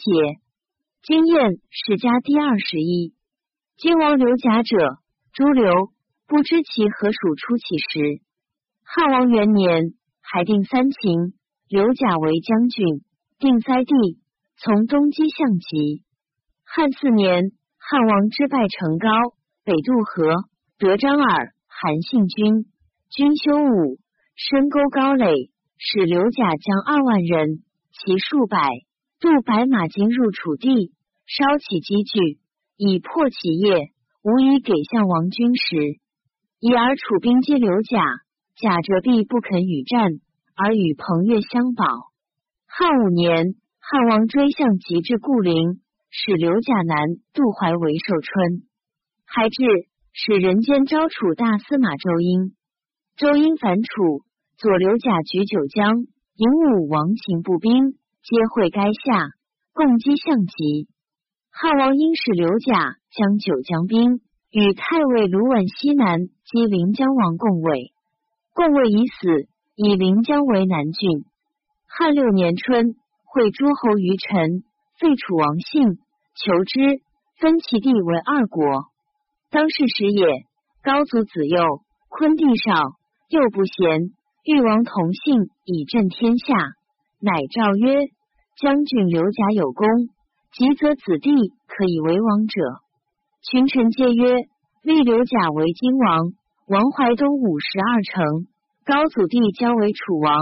解。经验史家第二十一。金王刘甲者，朱刘，不知其何属出起时。汉王元年，海定三秦，刘甲为将军，定塞地，从东击向吉。汉四年，汉王之败成高，北渡河，得张耳、韩信军，军修武，深沟高垒，使刘甲将二万人，骑数百，渡白马津入楚地，烧起积聚，以破其业，无以给项王军时，以而楚兵皆刘甲，甲折必不肯与战，而与彭越相保。汉五年，汉王追向吉至固陵。使刘甲南渡淮为寿春，还至使人间招楚大司马周英。周英反楚，左刘甲举九江，引武王秦步兵，皆会垓下，共击项籍。汉王因使刘甲将九江兵与太尉卢绾西南击临江王共卫，共卫已死，以临江为南郡。汉六年春，会诸侯于陈。废楚王信，求之，分其地为二国。当世时也，高祖子幼，昆弟少，幼不贤，欲王同姓以振天下，乃诏曰：将军刘甲有功，即则子弟可以为王者。群臣皆曰：立刘甲为金王，王怀东五十二城，高祖弟交为楚王，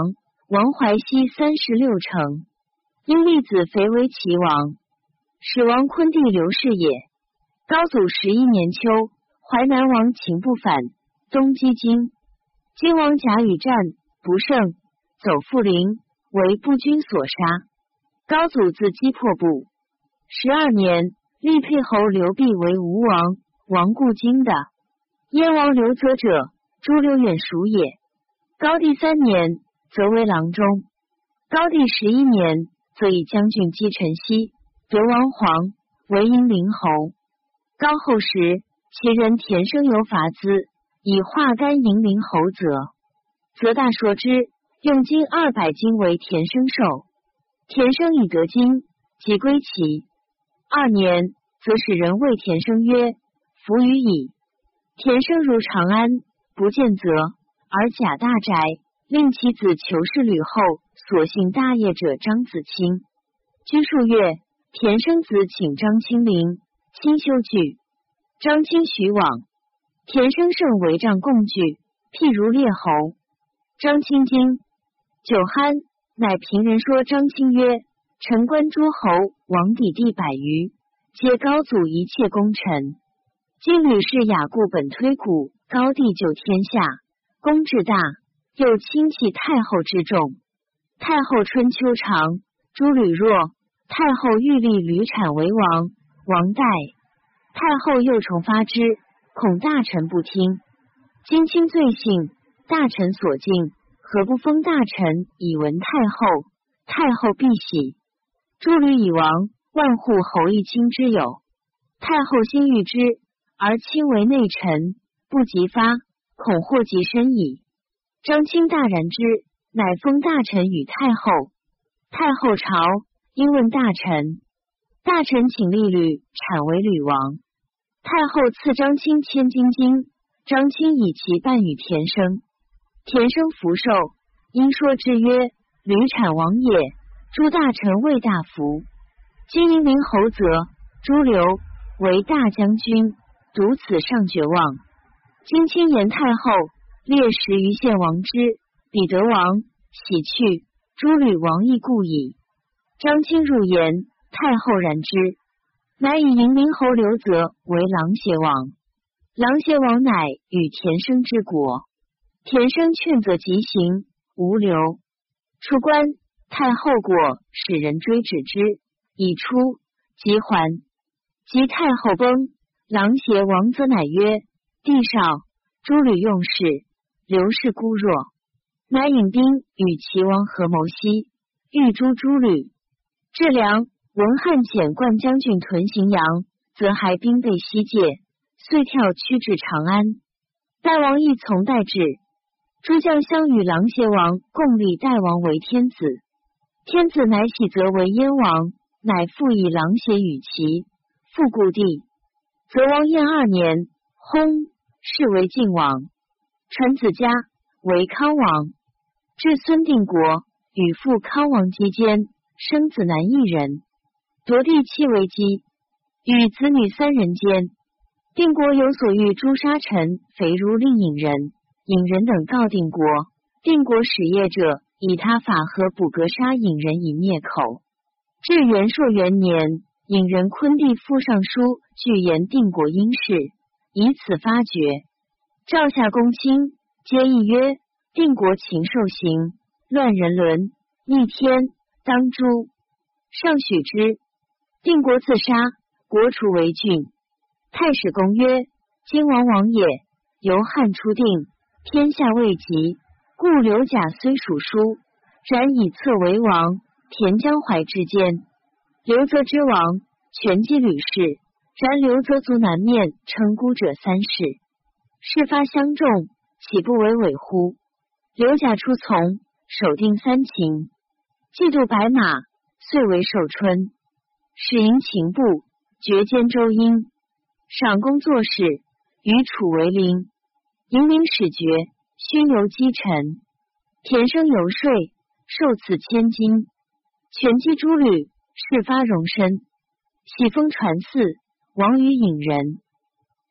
王怀西三十六城。因立子肥为齐王，始王昆弟刘氏也。高祖十一年秋，淮南王秦不反，东击金。金王甲与战不胜，走复陵，为步军所杀。高祖自击破部。十二年，立沛侯刘弼为吴王，王固荆的。燕王刘泽者，朱刘远属也。高帝三年，则为郎中。高帝十一年。则以将军击陈豨，得王皇，为英陵侯。高后时，其人田生有法资，以化干迎陵侯则，则大说之，用金二百斤为田生寿。田生以得金，即归齐。二年，则使人谓田生曰：“服于矣。”田生如长安，不见则，而假大宅，令其子求是吕后。所幸大业者张子清，居数月，田生子请张清陵，亲修具。张清许往，田生胜为帐共举，譬如列侯。张清惊，酒酣，乃平人说张清曰：“臣观诸侯王邸地百余，皆高祖一切功臣。今吕氏雅固本推古，高帝救天下，功至大，又亲戚太后之重。”太后春秋长，诸吕弱。太后欲立吕产为王，王代。太后又重发之，恐大臣不听。今卿罪幸，大臣所敬，何不封大臣以闻太后？太后必喜。诸吕以王，万户侯一卿之有。太后心欲之，而卿为内臣，不及发，恐祸及身矣。张卿大然之。乃封大臣与太后。太后朝，因问大臣。大臣请立吕产为吕王。太后赐张卿千金金，张卿以其半与田生。田生福寿，因说之曰：“吕产王也。”诸大臣为大福。今迎陵侯则诸刘为大将军，独此上绝望。今卿言太后列十余县王之。彼得王喜去，诸吕王亦故矣。张清入言，太后然之，乃以迎陵侯刘泽为琅邪王。琅邪王乃与田生之国。田生劝则急行，无留。出关，太后果使人追止之，已出，即还。及太后崩，琅邪王则乃曰：“帝少，诸吕用事，刘氏孤弱。”乃引兵与齐王合谋西，欲诛诸吕。至梁，文汉遣冠将军屯荥阳，则还兵备西界，遂跳驱至长安。代王亦从代至，诸将相与琅邪王共立代王为天子。天子乃喜，则为燕王，乃复以狼邪与其复故地。则王燕二年，薨，是为晋王。传子家为康王。至孙定国与父康王姬间，生子男一人，夺地妻为姬。与子女三人间，定国有所欲诛杀臣肥如令尹人，尹人等告定国。定国使业者以他法和补格杀尹人以灭口。至元朔元年，尹人昆弟附上书，具言定国因事，以此发觉。赵下公卿皆议曰：定国禽兽行，乱人伦，逆天，当诛。上许之。定国自杀。国除为郡，太史公曰：今王王也，由汉初定，天下未及，故刘贾虽属书，然以策为王。田江淮之间，刘泽之王，权击吕氏，然刘泽族南面称孤者三世，事发相众，岂不为伪乎？刘贾出从，守定三秦，嫉妒白马，遂为寿春，使迎秦部。绝兼周英，赏功作事，与楚为邻。迎名使爵，勋游积臣。田生游说，受此千金。全机诸吕，事发容身。喜风传嗣，亡于隐人。